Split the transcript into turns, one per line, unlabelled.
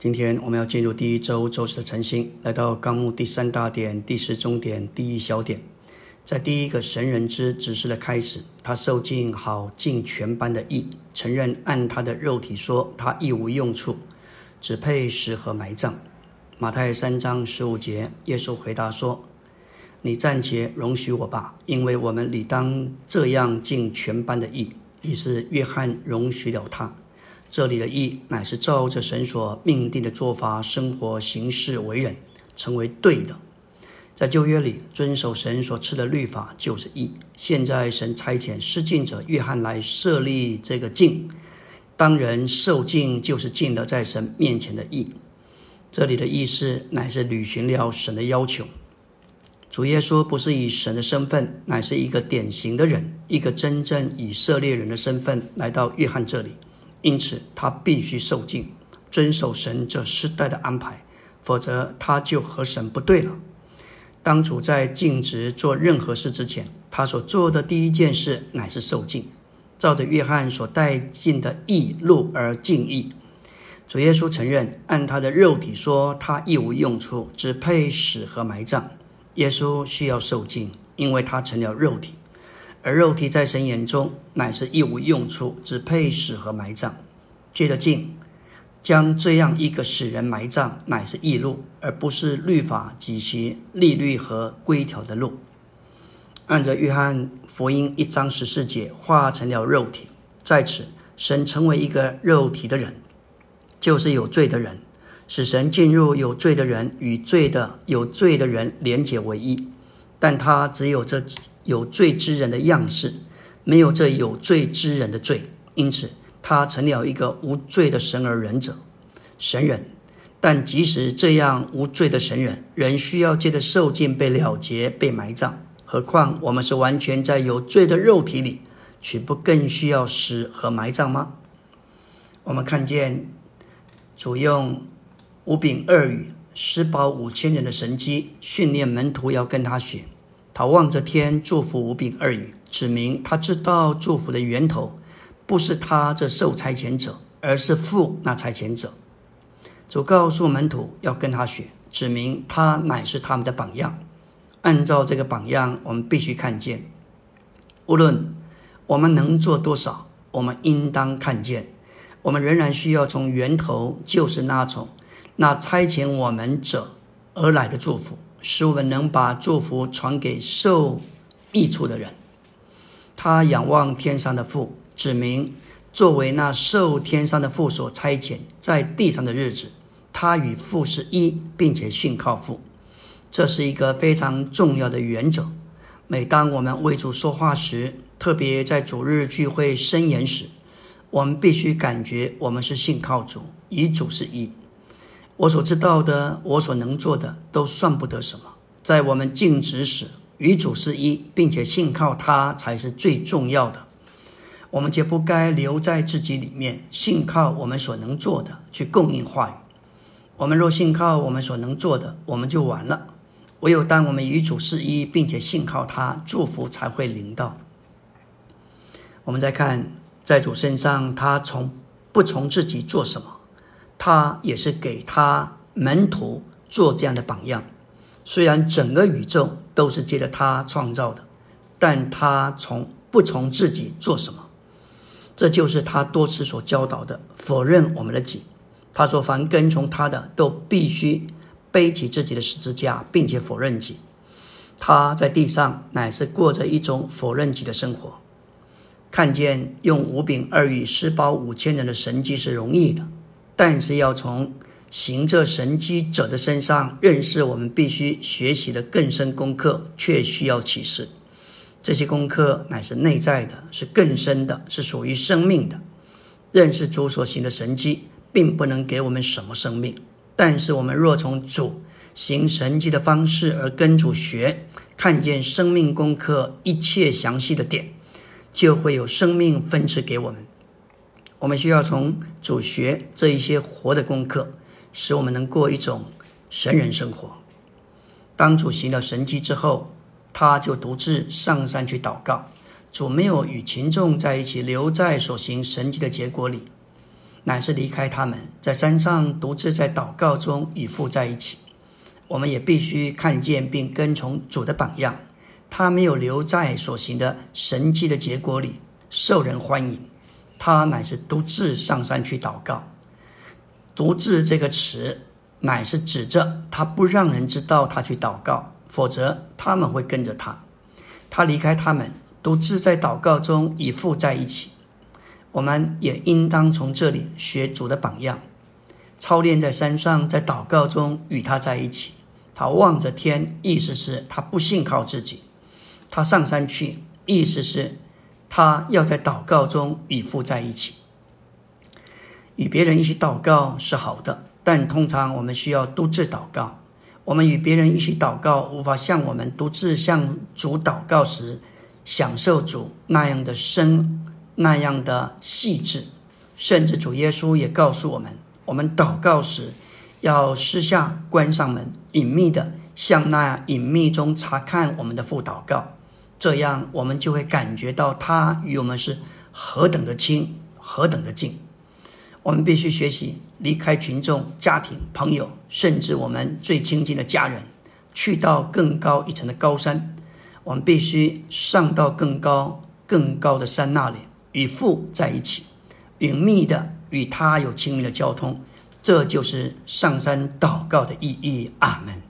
今天我们要进入第一周周四的晨星，来到纲目第三大点第十中点第一小点，在第一个神人之指示的开始，他受尽好尽全班的义，承认按他的肉体说他一无用处，只配死和埋葬。马太三章十五节，耶稣回答说：“你暂且容许我吧，因为我们理当这样尽全班的义。”于是约翰容许了他。这里的义乃是照着神所命定的做法生活行事为人，成为对的。在旧约里，遵守神所赐的律法就是义。现在神差遣施敬者约翰来设立这个敬，当人受敬，就是敬的在神面前的义。这里的意思乃是履行了神的要求。主耶稣不是以神的身份，乃是一个典型的人，一个真正以色列人的身份来到约翰这里。因此，他必须受敬，遵守神这世代的安排，否则他就和神不对了。当主在尽职做任何事之前，他所做的第一件事乃是受敬，照着约翰所带进的义路而敬义。主耶稣承认，按他的肉体说，他一无用处，只配死和埋葬。耶稣需要受敬，因为他成了肉体。而肉体在神眼中乃是一无用处，只配死和埋葬。借着敬，将这样一个死人埋葬，乃是义路，而不是律法及其利率和规条的路。按着约翰福音一章十四节，化成了肉体，在此神成为一个肉体的人，就是有罪的人，使神进入有罪的人与罪的有罪的人连结为一。但他只有这。有罪之人的样式，没有这有罪之人的罪，因此他成了一个无罪的神而人者，神人。但即使这样无罪的神人，仍需要借着受尽被了结、被埋葬。何况我们是完全在有罪的肉体里，岂不更需要死和埋葬吗？我们看见主用五饼二鱼施饱五千人的神机，训练门徒要跟他学。他望着天，祝福无柄二语，指明他知道祝福的源头不是他这受差遣者，而是父那差遣者。主告诉门徒要跟他学，指明他乃是他们的榜样。按照这个榜样，我们必须看见，无论我们能做多少，我们应当看见，我们仍然需要从源头，就是那从那差遣我们者而来的祝福。使我们能把祝福传给受益处的人。他仰望天上的父，指明作为那受天上的父所差遣在地上的日子，他与父是一，并且信靠父。这是一个非常重要的原则。每当我们为主说话时，特别在主日聚会申言时，我们必须感觉我们是信靠主，与主是一。我所知道的，我所能做的，都算不得什么。在我们尽职时，与主是一，并且信靠他才是最重要的。我们绝不该留在自己里面，信靠我们所能做的去供应话语。我们若信靠我们所能做的，我们就完了。唯有当我们与主是一，并且信靠他，祝福才会临到。我们再看，在主身上，他从不从自己做什么。他也是给他门徒做这样的榜样。虽然整个宇宙都是借着他创造的，但他从不从自己做什么。这就是他多次所教导的：否认我们的己。他说：“凡跟从他的，都必须背起自己的十字架，并且否认己。”他在地上乃是过着一种否认己的生活。看见用五饼二鱼施饱五千人的神迹是容易的。但是要从行这神迹者的身上认识我们必须学习的更深功课，却需要启示。这些功课乃是内在的，是更深的，是属于生命的。认识主所行的神迹，并不能给我们什么生命。但是我们若从主行神迹的方式而跟主学，看见生命功课一切详细的点，就会有生命分赐给我们。我们需要从主学这一些活的功课，使我们能过一种神人生活。当主行了神迹之后，他就独自上山去祷告。主没有与群众在一起，留在所行神迹的结果里。乃是离开他们，在山上独自在祷告中与父在一起。我们也必须看见并跟从主的榜样，他没有留在所行的神迹的结果里受人欢迎，他乃是独自上山去祷告。独自这个词，乃是指着他不让人知道他去祷告，否则他们会跟着他。他离开他们，独自在祷告中与父在一起。我们也应当从这里学主的榜样，操练在山上，在祷告中与他在一起。他望着天，意思是他不信靠自己；他上山去，意思是他要在祷告中与父在一起。与别人一起祷告是好的，但通常我们需要独自祷告。我们与别人一起祷告，无法像我们独自向主祷告时享受主那样的深。那样的细致，甚至主耶稣也告诉我们：我们祷告时要私下关上门，隐秘的向那隐秘中查看我们的父祷告，这样我们就会感觉到他与我们是何等的亲，何等的近。我们必须学习离开群众、家庭、朋友，甚至我们最亲近的家人，去到更高一层的高山。我们必须上到更高、更高的山那里。与父在一起，隐秘的与他有亲密的交通，这就是上山祷告的意义。阿门。